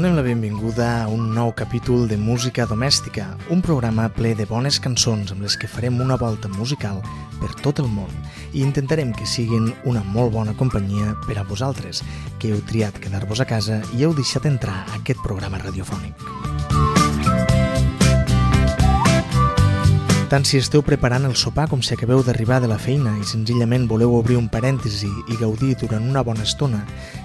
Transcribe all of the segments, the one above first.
Donem la benvinguda a un nou capítol de Música Domèstica, un programa ple de bones cançons amb les que farem una volta musical per tot el món i intentarem que siguin una molt bona companyia per a vosaltres, que heu triat quedar-vos a casa i heu deixat entrar aquest programa radiofònic. Tant si esteu preparant el sopar com si acabeu d'arribar de la feina i senzillament voleu obrir un parèntesi i gaudir durant una bona estona,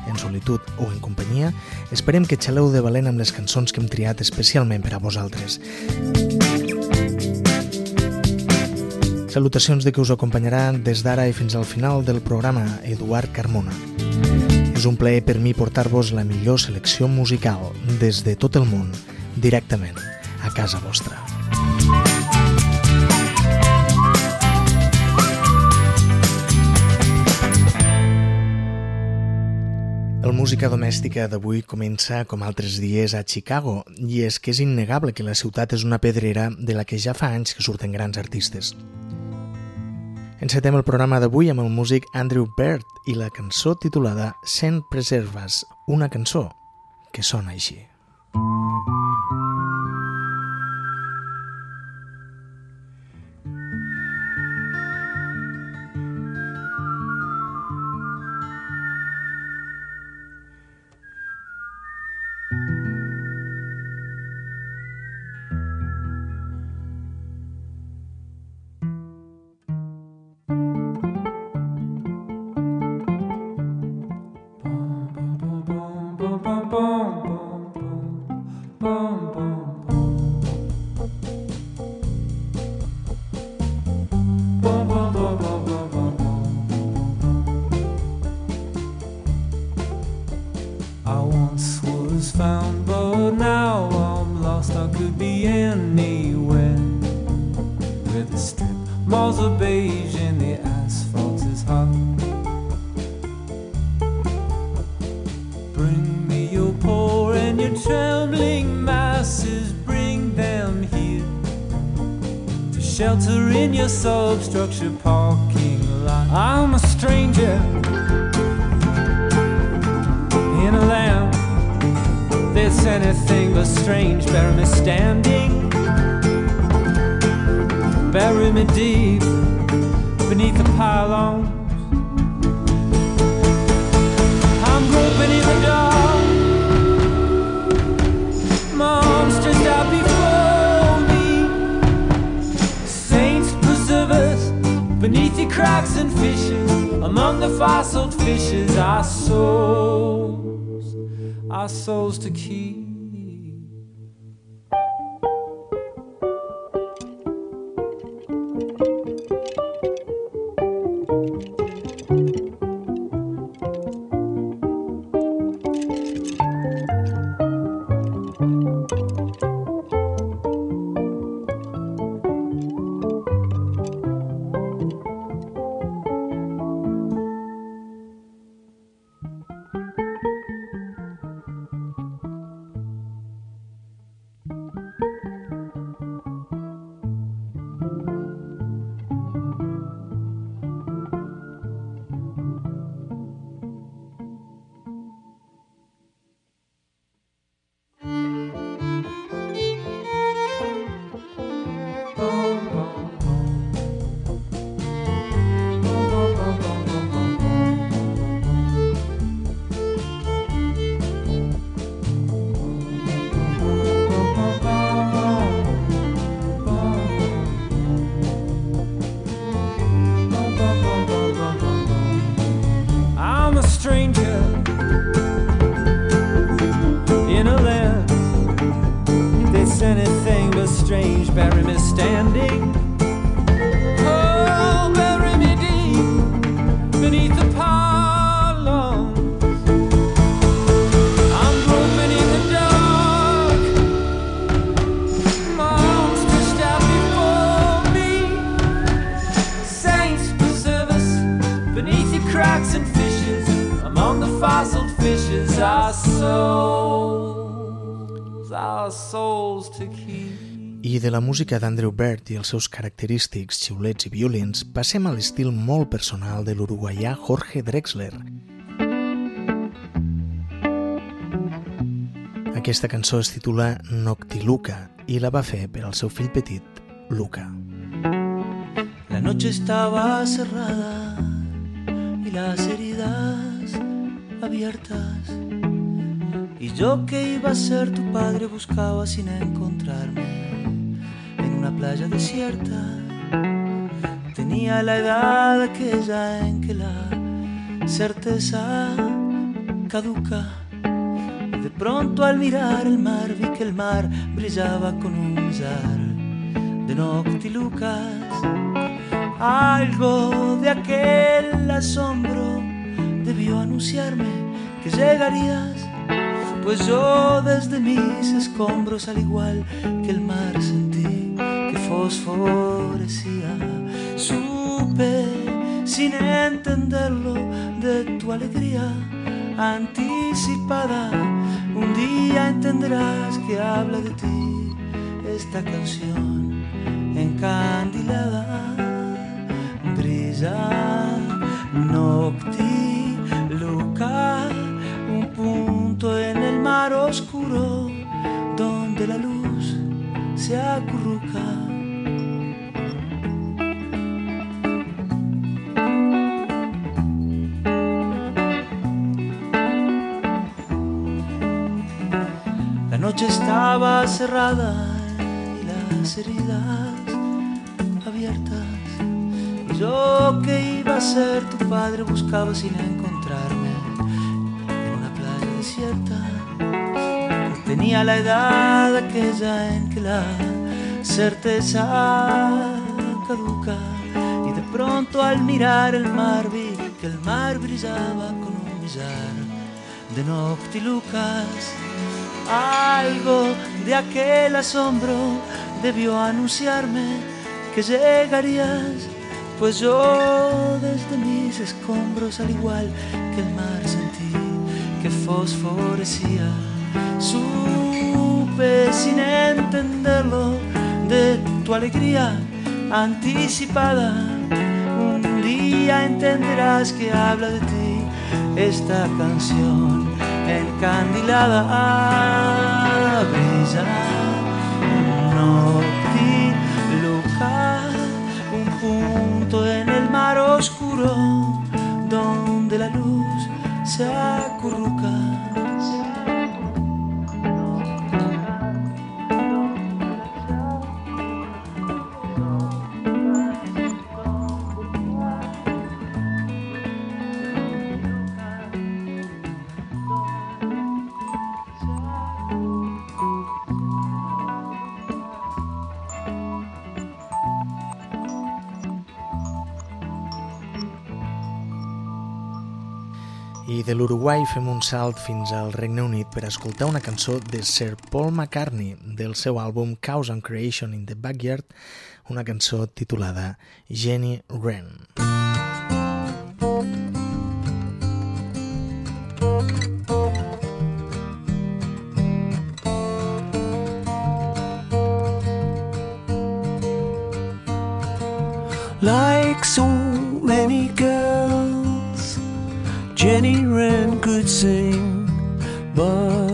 en solitud o en companyia, esperem que xaleu de valent amb les cançons que hem triat especialment per a vosaltres. Salutacions de que us acompanyarà des d'ara i fins al final del programa Eduard Carmona. És un plaer per mi portar-vos la millor selecció musical des de tot el món, directament a casa vostra. El Música Domèstica d'avui comença, com altres dies, a Chicago, i és que és innegable que la ciutat és una pedrera de la que ja fa anys que surten grans artistes. Encetem el programa d'avui amb el músic Andrew Bird i la cançó titulada Sent Preservas, una cançó que sona així. Souls, our souls to keep. I de la música d'Andrew Bird i els seus característics xiulets i violins passem a l'estil molt personal de l'uruguaià Jorge Drexler. Aquesta cançó es titula Noctiluca i la va fer per al seu fill petit, Luca. La noche estaba cerrada y las heridas abiertas. Y yo que iba a ser tu padre buscaba sin encontrarme en una playa desierta. Tenía la edad aquella en que la certeza caduca. De pronto al mirar el mar vi que el mar brillaba con un millar de noctilucas. Algo de aquel asombro debió anunciarme que llegarías, pues yo desde mis escombros, al igual que el mar, sentí que fosforecía. Supe sin entenderlo de tu alegría anticipada. Un día entenderás que habla de ti esta canción encandilada. Brilla nocti, oscuro donde la luz se acurruca. La noche estaba cerrada y las heridas abiertas. Y yo que iba a ser tu padre buscaba sin encontrarme en una playa desierta. Tenía la edad aquella en que la certeza caduca. Y de pronto al mirar el mar vi que el mar brillaba con un millar de noctilucas. Algo de aquel asombro debió anunciarme que llegarías, pues yo desde mis escombros, al igual que el mar, sentí que fosforecía. Supe sin entenderlo de tu alegría anticipada. Un día entenderás que habla de ti esta canción encandilada brilla noctiluca un punto en el mar oscuro donde la luz se acurruca de l'Uruguai fem un salt fins al Regne Unit per escoltar una cançó de Sir Paul McCartney del seu àlbum Chaos and Creation in the Backyard, una cançó titulada Jenny Wren. Like would sing, but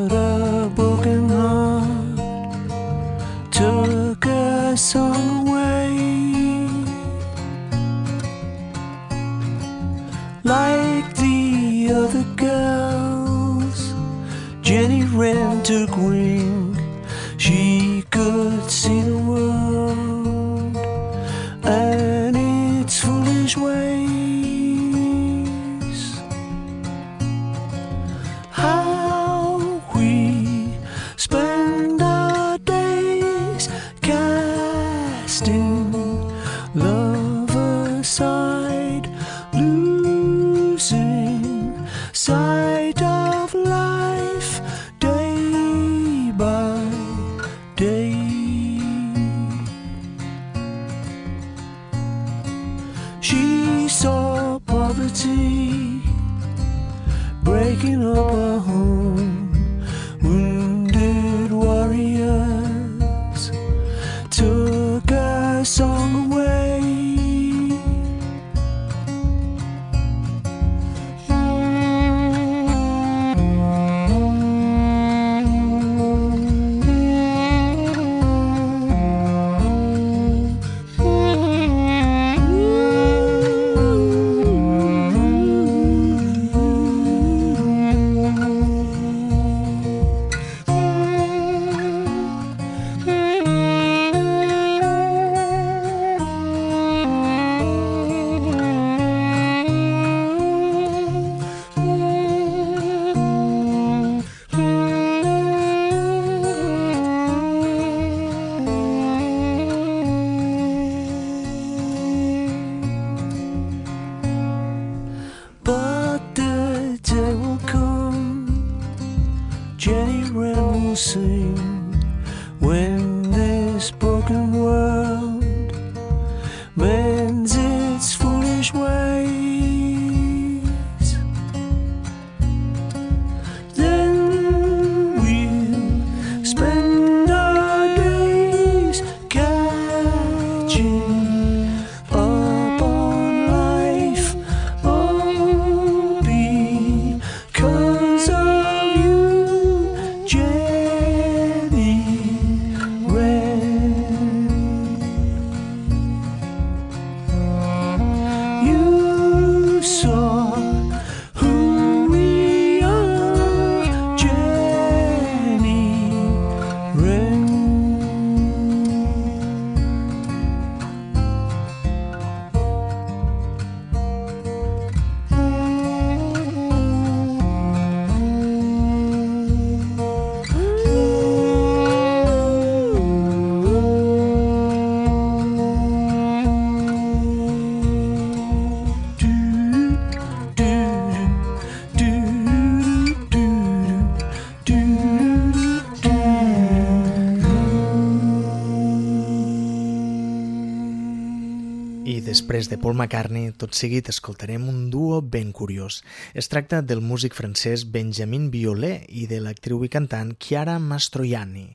Paul McCartney, tot seguit escoltarem un duo ben curiós. Es tracta del músic francès Benjamin Biolay i de l'actriu i cantant Chiara Mastroianni.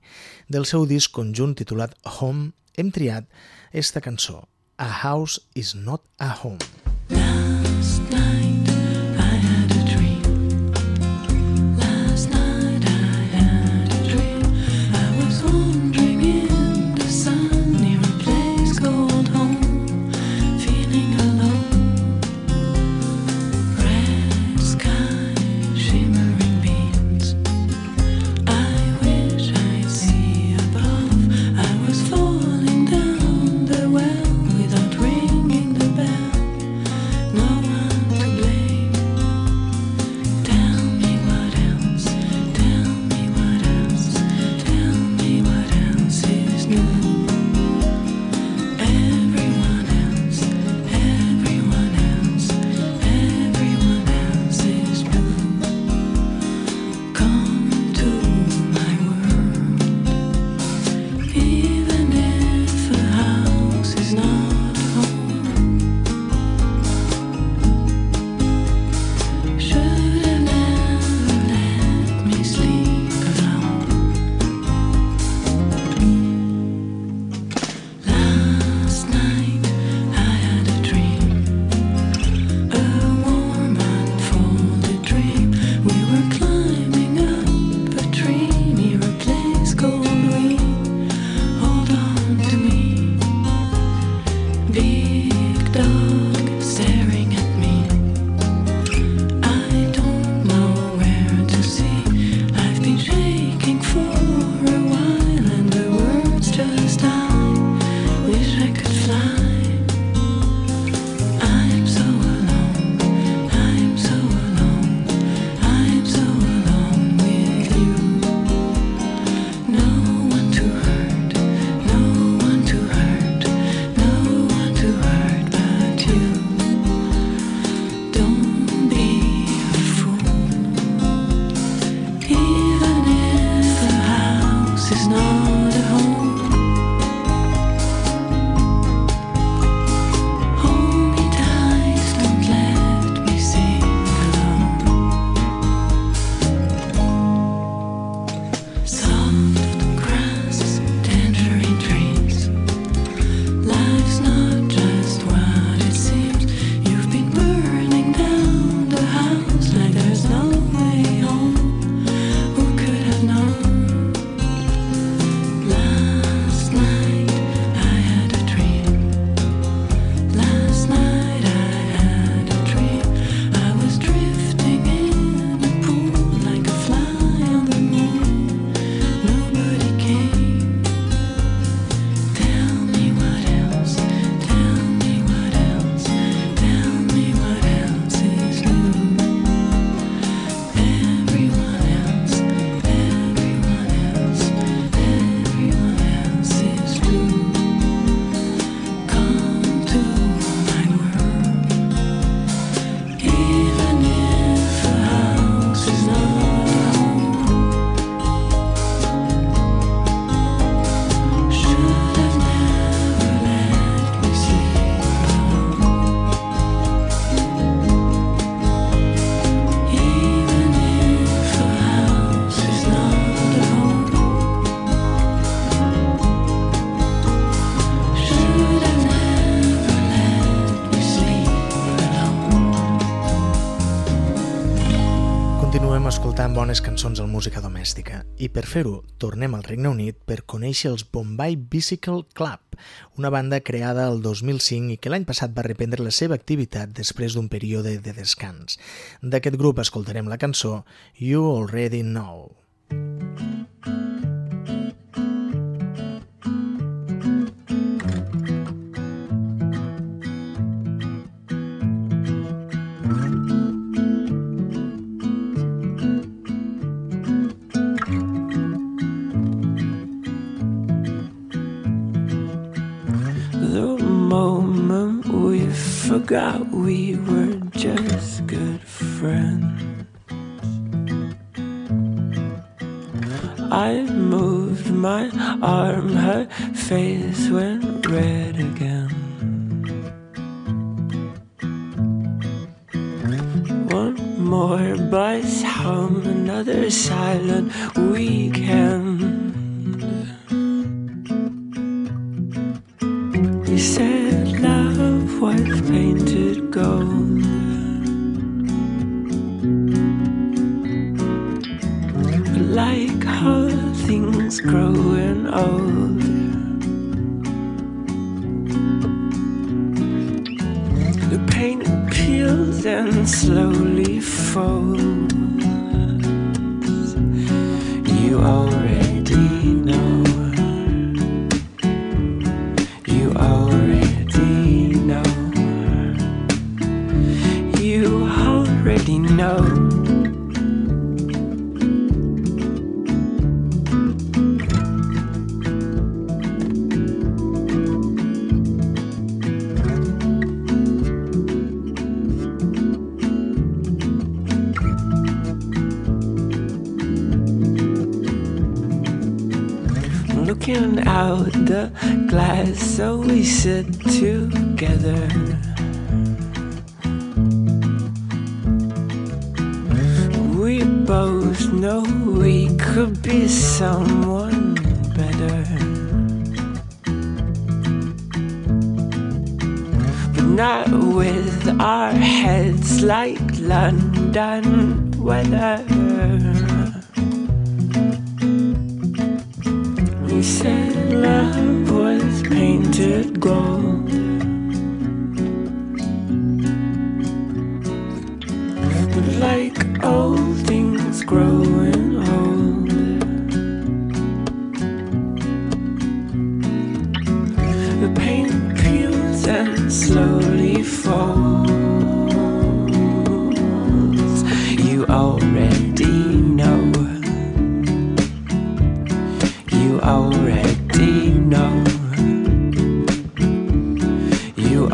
Del seu disc conjunt titulat Home hem triat esta cançó, A House is Not a Home. Last night escoltant bones cançons al música domèstica i per fer-ho tornem al Regne Unit per conèixer els Bombay Bicycle Club, una banda creada el 2005 i que l'any passat va reprendre la seva activitat després d'un període de descans. D'aquest grup escoltarem la cançó You Already Know. The forgot we were just good friends. I moved my arm, her face went red again. One more bus home, another silent weekend. Painted gold. But like how things growing old. The paint peels and slowly folds.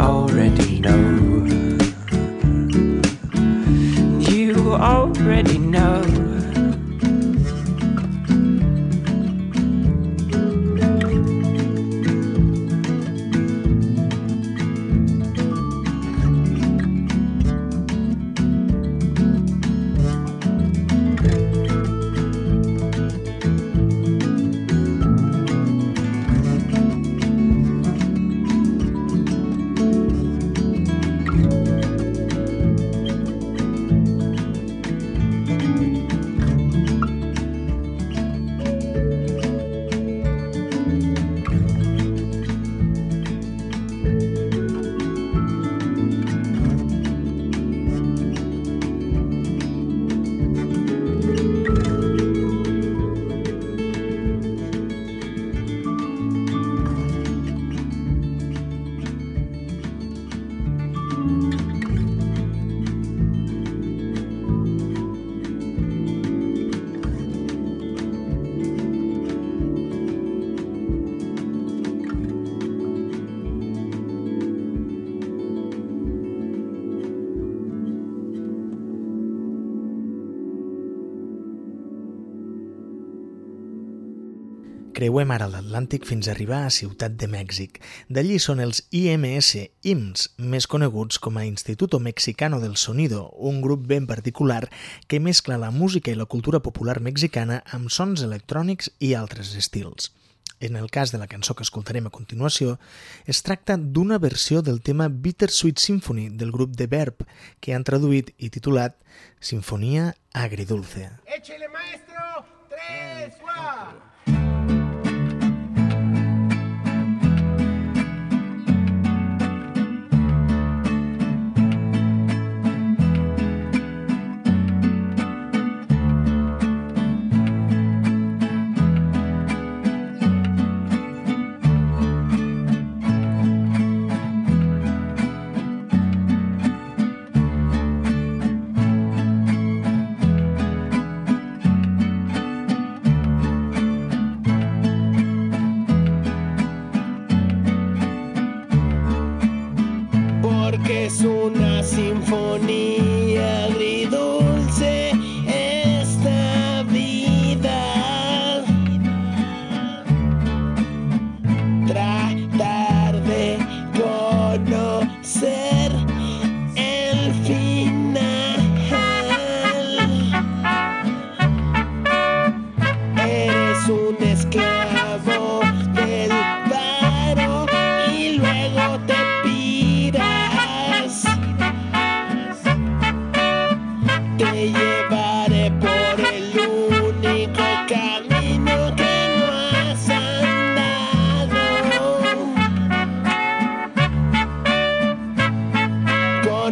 Already know. You already know. creuem ara l'Atlàntic fins a arribar a Ciutat de Mèxic. D'allí són els IMS, IMS, més coneguts com a Instituto Mexicano del Sonido, un grup ben particular que mescla la música i la cultura popular mexicana amb sons electrònics i altres estils. En el cas de la cançó que escoltarem a continuació, es tracta d'una versió del tema Bittersweet Symphony del grup de Verb, que han traduït i titulat Sinfonia Agridulce. Échele, maestro! Tres, cuatro!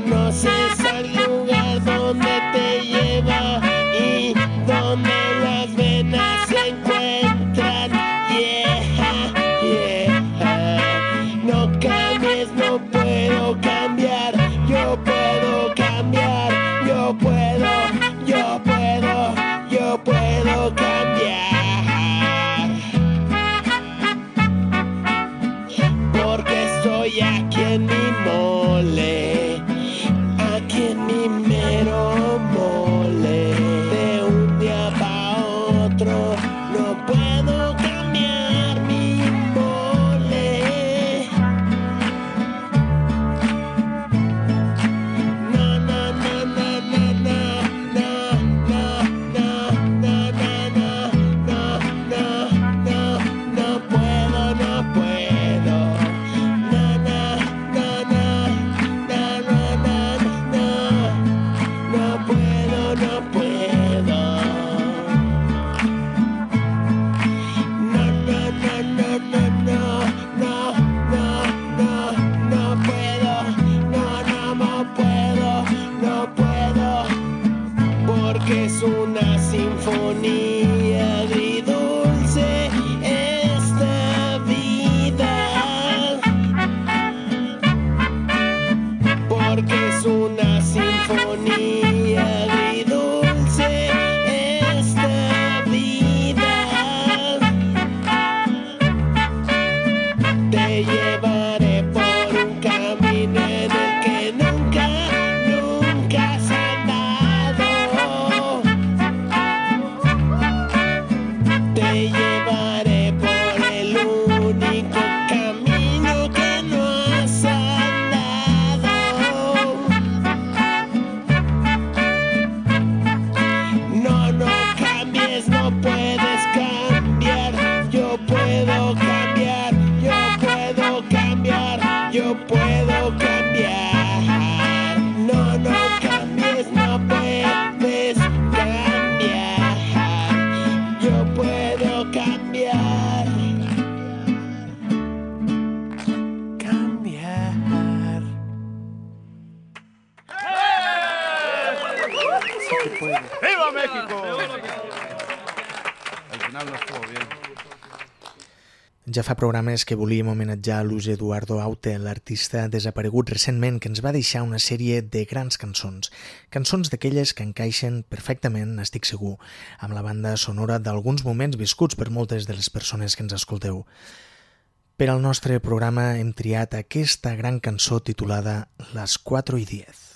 prognosis programa és que volíem homenatjar Luis Eduardo Aute, l'artista desaparegut recentment que ens va deixar una sèrie de grans cançons. Cançons d'aquelles que encaixen perfectament, n'estic segur, amb la banda sonora d'alguns moments viscuts per moltes de les persones que ens escolteu. Per al nostre programa hem triat aquesta gran cançó titulada Les 4 i 10.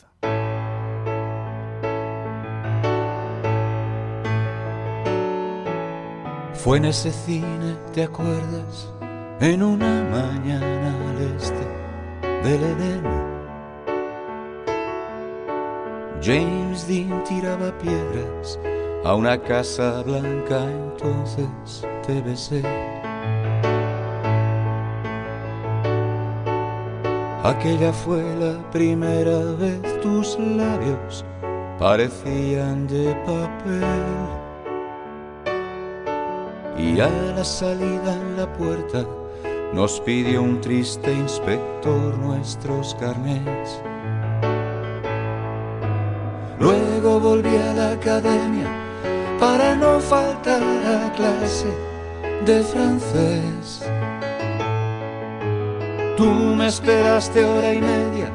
Fue en ese cine, ¿te acuerdas? en una mañana al este del Edén. James Dean tiraba piedras a una casa blanca, entonces te besé. Aquella fue la primera vez tus labios parecían de papel. Y a la salida en la puerta nos pidió un triste inspector nuestros carnets. Luego volví a la academia para no faltar a clase de francés. Tú me esperaste hora y media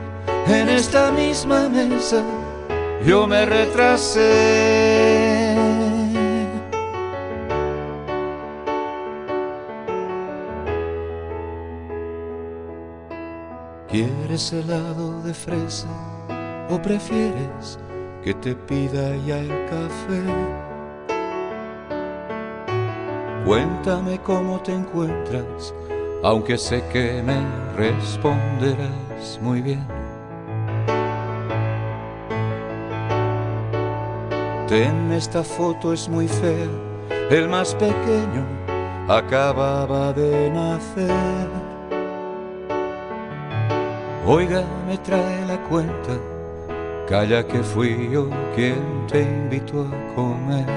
en esta misma mesa. Yo me retrasé. ¿Quieres helado de fresa o prefieres que te pida ya el café? Cuéntame cómo te encuentras, aunque sé que me responderás muy bien. Ten esta foto es muy fea, el más pequeño acababa de nacer. Oiga, me trae la cuenta, calla que fui yo quien te invitó a comer.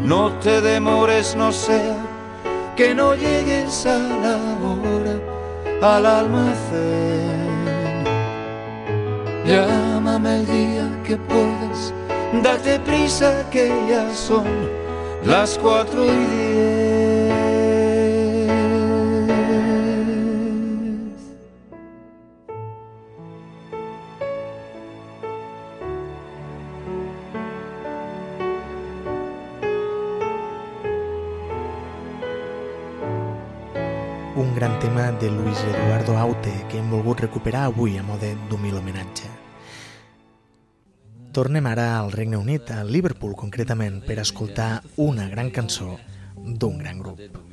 No te demores, no sea que no llegues a la hora al almacén. Llámame el día que puedas, date prisa que ya son las cuatro y diez. De Luis Eduardo Aute que hem volgut recuperar avui a mode d'humil homenatge. Tornem ara al Regne Unit, a Liverpool concretament, per escoltar una gran cançó d'un gran grup.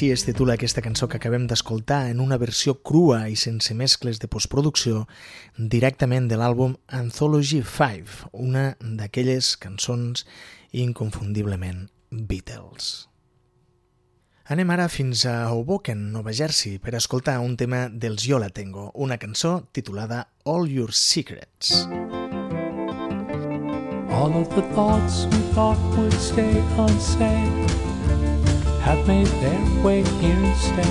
Així es titula aquesta cançó que acabem d'escoltar en una versió crua i sense mescles de postproducció directament de l'àlbum Anthology 5, una d'aquelles cançons inconfundiblement Beatles. Anem ara fins a Hoboken, Nova Jersey, per escoltar un tema dels Yo La Tengo, una cançó titulada All Your Secrets. All of the thoughts we thought would stay unsaid have made their way here instead.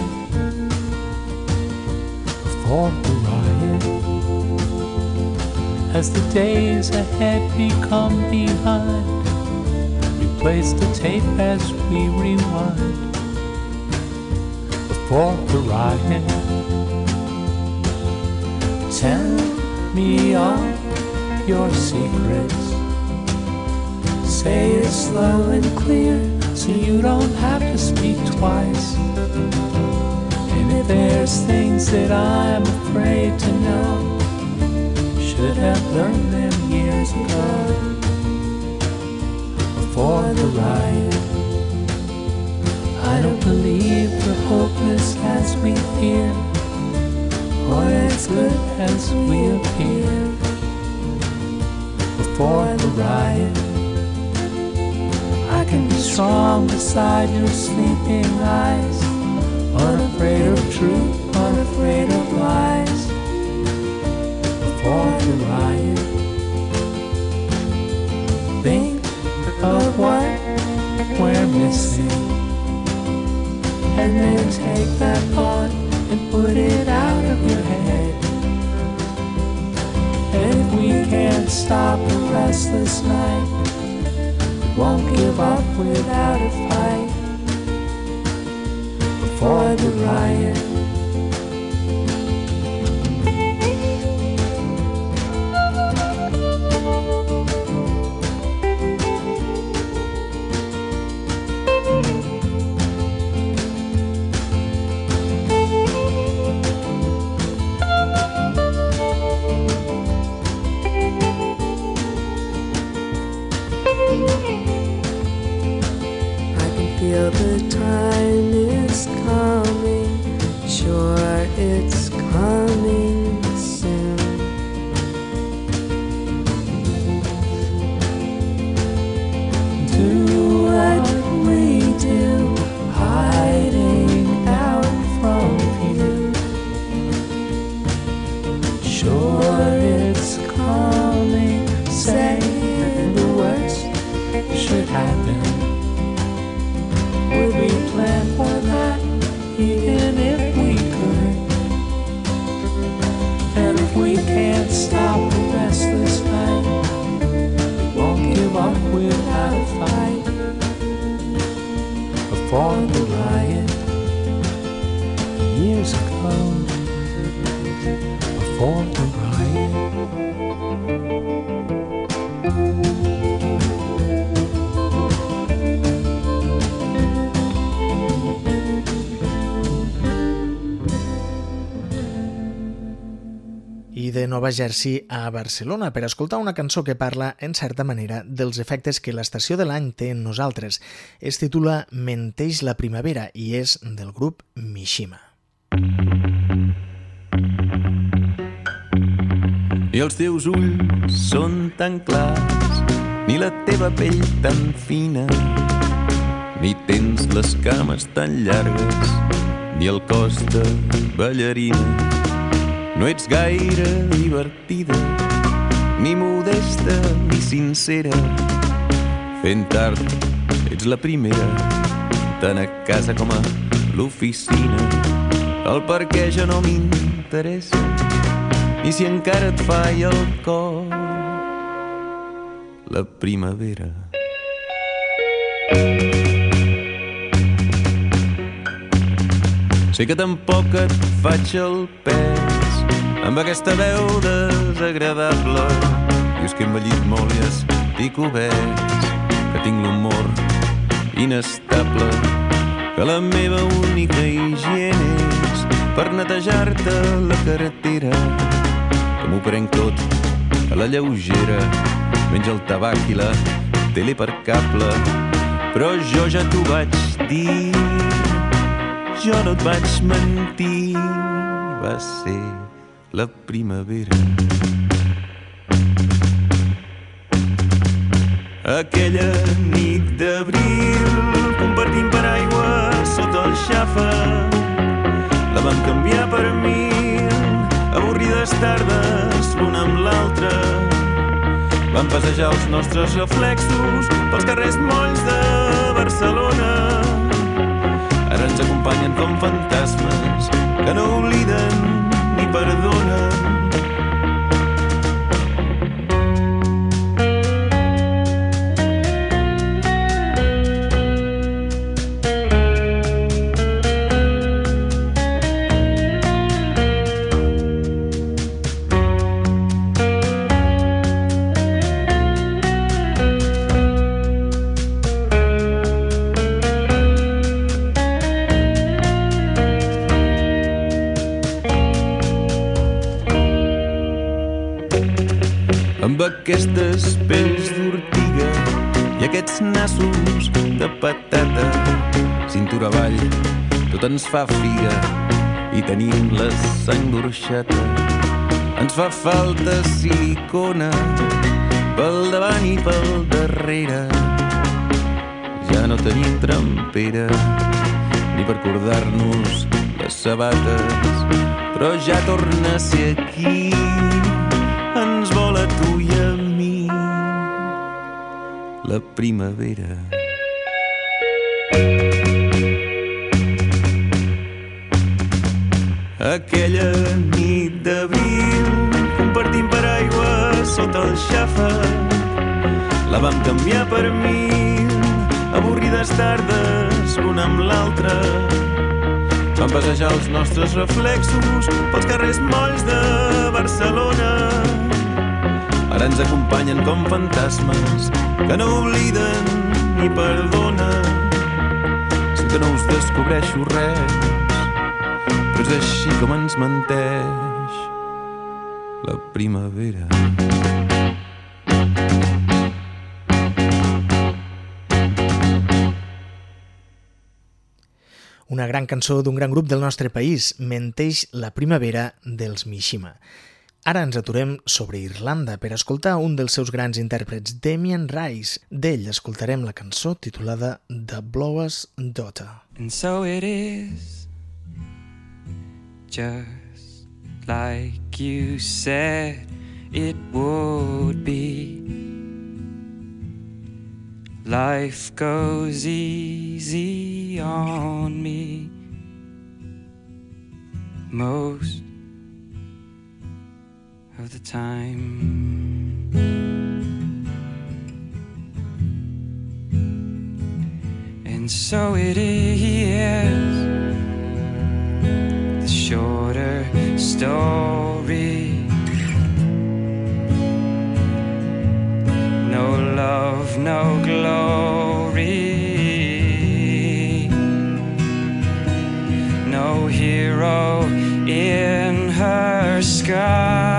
For riot, as the days ahead become behind, replace the tape as we rewind. The riot, tell me all your secrets. Say it slow and clear so you don't have to speak twice. And if there's things that I'm afraid to know, should have learned them years ago. Before the riot, I don't believe we're hopeless as we fear, or as good as we appear. Before the riot. Can be strong beside your sleeping eyes, unafraid of truth, unafraid of lies. Before the riot, think of what we're missing, and then take that thought and put it out of your head. And if we can't stop a restless night won't give up without a fight before the riot. Nova Jersey a Barcelona per escoltar una cançó que parla, en certa manera, dels efectes que l'estació de l'any té en nosaltres. Es titula Menteix la primavera i és del grup Mishima. I els teus ulls són tan clars, ni la teva pell tan fina, ni tens les cames tan llargues, ni el cos de ballarina. No ets gaire divertida, ni modesta ni sincera. Fent tard, ets la primera, tant a casa com a l'oficina. El per què ja no m'interessa, i si encara et falla el cor la primavera. Sé que tampoc et faig el pes amb aquesta veu desagradable. Dius que he envellit molt i estic que tinc l'humor inestable, que la meva única higiene és per netejar-te la carretera, que m'ho prenc tot a la lleugera, menys el tabac i la tele per cable, però jo ja t'ho vaig dir. Jo no et vaig mentir, va ser la primavera. Aquella nit d'abril, compartint paraigua sota el xafa, la vam canviar per mil avorrides tardes l'una amb l'altra. Vam passejar els nostres reflexos pels carrers molls de Barcelona. Ara ens acompanyen com fantasmes que no obliden perdona. Aquestes pells d'ortiga i aquests nassos de patata. Cintura avall, tot ens fa figa i tenim la sang d'orxata. Ens fa falta silicona pel davant i pel darrere. Ja no tenim trampera ni per cordar-nos les sabates, però ja torna a ser aquí primavera. Aquella nit d'abril, compartint paraigua sota el xàfec, la vam canviar per mil avorrides tardes l'una amb l'altra. Vam passejar els nostres reflexos pels carrers molls de Barcelona. Ara ens acompanyen com fantasmes que no obliden ni perdonen. Sé que no us descobreixo res, però és així com ens menteix la primavera. Una gran cançó d'un gran grup del nostre país, Menteix la primavera dels Mishima. Ara ens aturem sobre Irlanda per escoltar un dels seus grans intèrprets, Damien Rice. D'ell escoltarem la cançó titulada The Blower's Daughter. And so it is, just like you said it would be. Life goes easy on me most of the time. And so it is the shorter story. No love, no glory. No hero in her sky.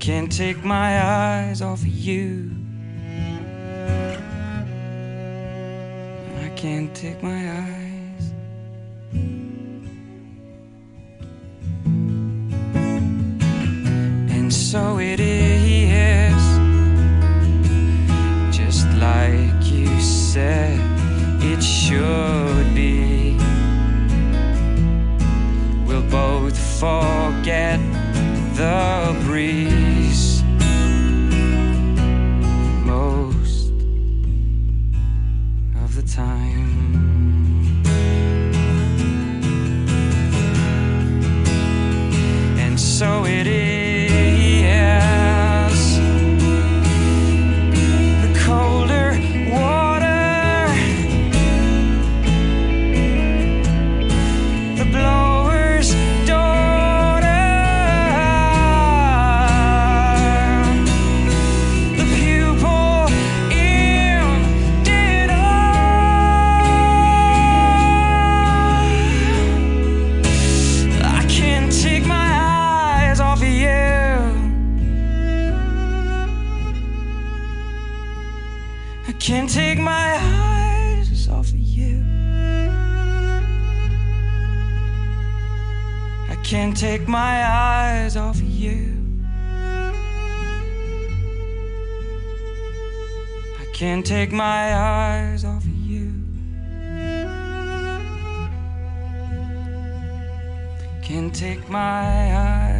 Can't take my eyes off of you. I can't take my eyes. And so it is, just like you said it should be. We'll both forget the take my eyes off of you. Can't take my eyes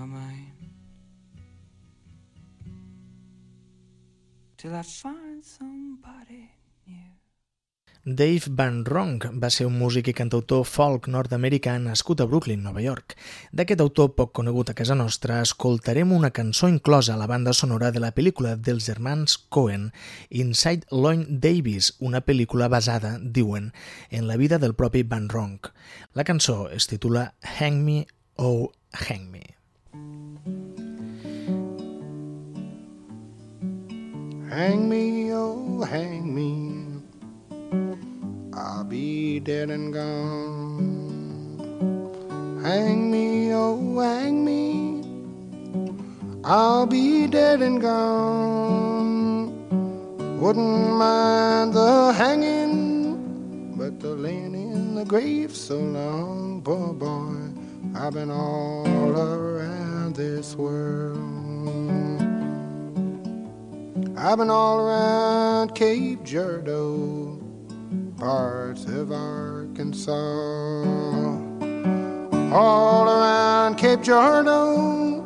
My mind. Till I find somebody new. Dave Van Ronk va ser un músic i cantautor folk nord-americà nascut a Brooklyn, Nova York. D'aquest autor poc conegut a casa nostra, escoltarem una cançó inclosa a la banda sonora de la pel·lícula dels germans Cohen, Inside Lloyd Davis, una pel·lícula basada, diuen, en la vida del propi Van Ronk. La cançó es titula Hang Me, Oh Hang Me. Hang me, oh, hang me. I'll be dead and gone. Hang me, oh, hang me. I'll be dead and gone. Wouldn't mind the hanging, but the laying in the grave so long, poor boy. I've been all around this world. I've been all around Cape Girardeau, parts of Arkansas. All around Cape Girardeau,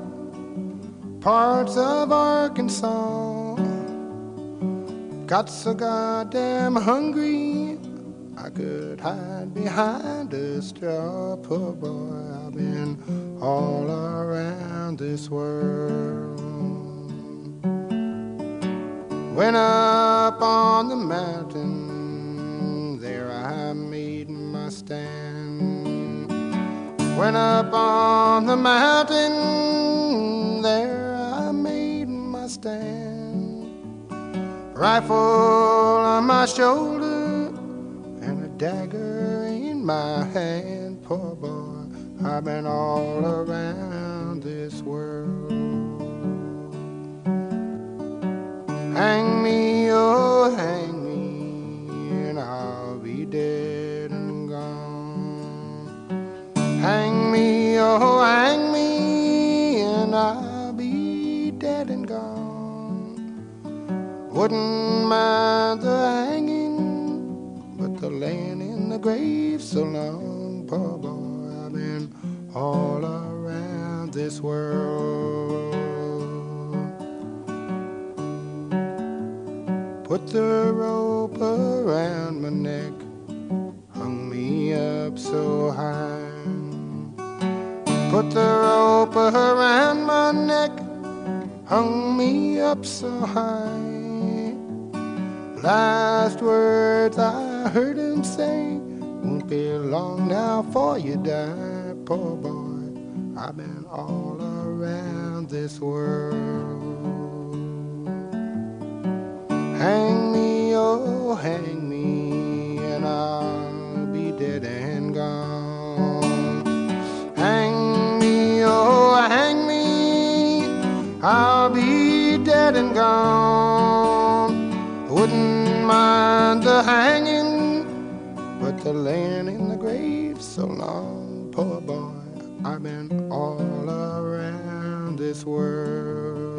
parts of Arkansas. Got so goddamn hungry, I could hide behind a straw. Poor boy, I've been all around this world. Went up on the mountain, there I made my stand. Went up on the mountain, there I made my stand. Rifle on my shoulder, and a dagger in my hand. Poor boy, I've been all around this world. Hang me, oh, hang me, and I'll be dead and gone. Hang me, oh, hang me, and I'll be dead and gone. Wouldn't mind the hanging, but the laying in the grave so long, poor boy, I've been all around this world. Put the rope around my neck, hung me up so high. Put the rope around my neck, hung me up so high. Last words I heard him say, won't be long now for you die, poor boy. I've been all around this world. Hang me, oh, hang me, and I'll be dead and gone. Hang me, oh, hang me, I'll be dead and gone. Wouldn't mind the hanging, but the laying in the grave so long, poor boy. I've been all around this world.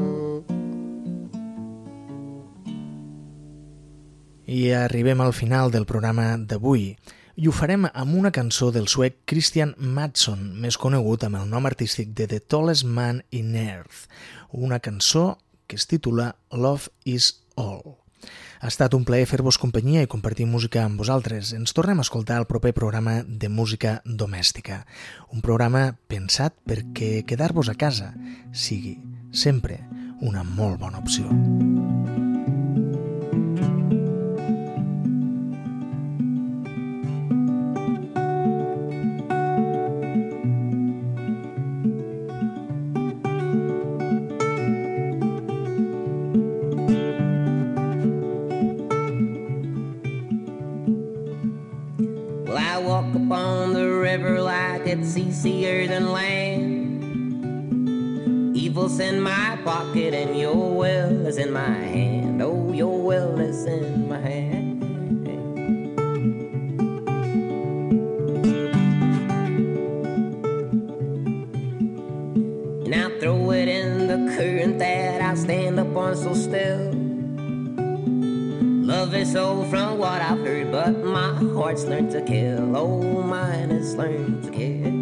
I arribem al final del programa d'avui i ho farem amb una cançó del suec Christian Matson, més conegut amb el nom artístic de The Tallest Man in Earth, una cançó que es titula Love is All. Ha estat un plaer fer-vos companyia i compartir música amb vosaltres. Ens tornem a escoltar el proper programa de música domèstica. Un programa pensat perquè quedar-vos a casa sigui sempre una molt bona opció. Well, it's easier than land. Evil's in my pocket and your will is in my hand. Oh, your will is in my hand. And I throw it in the current that I stand up on so still. Love is so from what I've heard, but my heart's learned to kill. Oh, mine has learned to kill.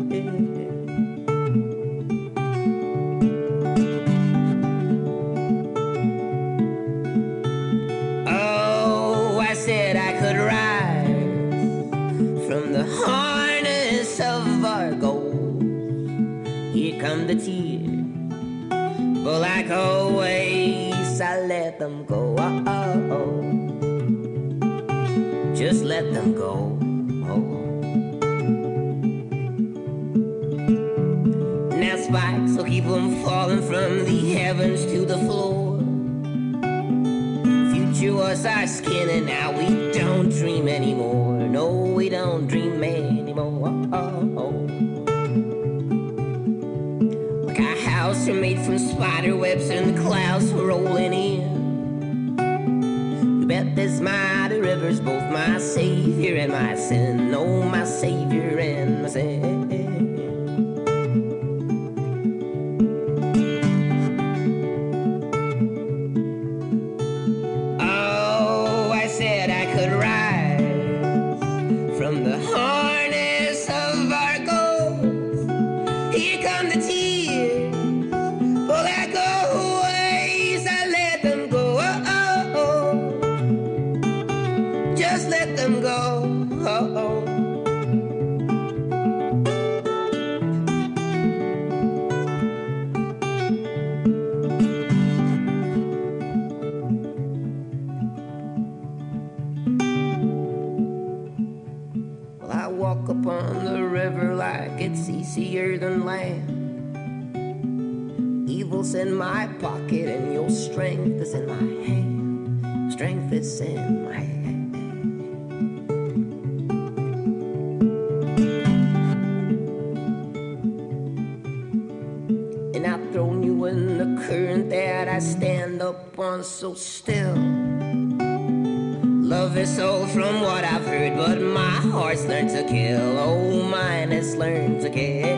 Walk upon the river like it's easier than land. Evil's in my pocket and your strength is in my hand. Strength is in my hand. And I've thrown you in the current that I stand up on so still. Love is sold from what I've heard, but my heart's learned to kill. Oh, mine has learned to kill.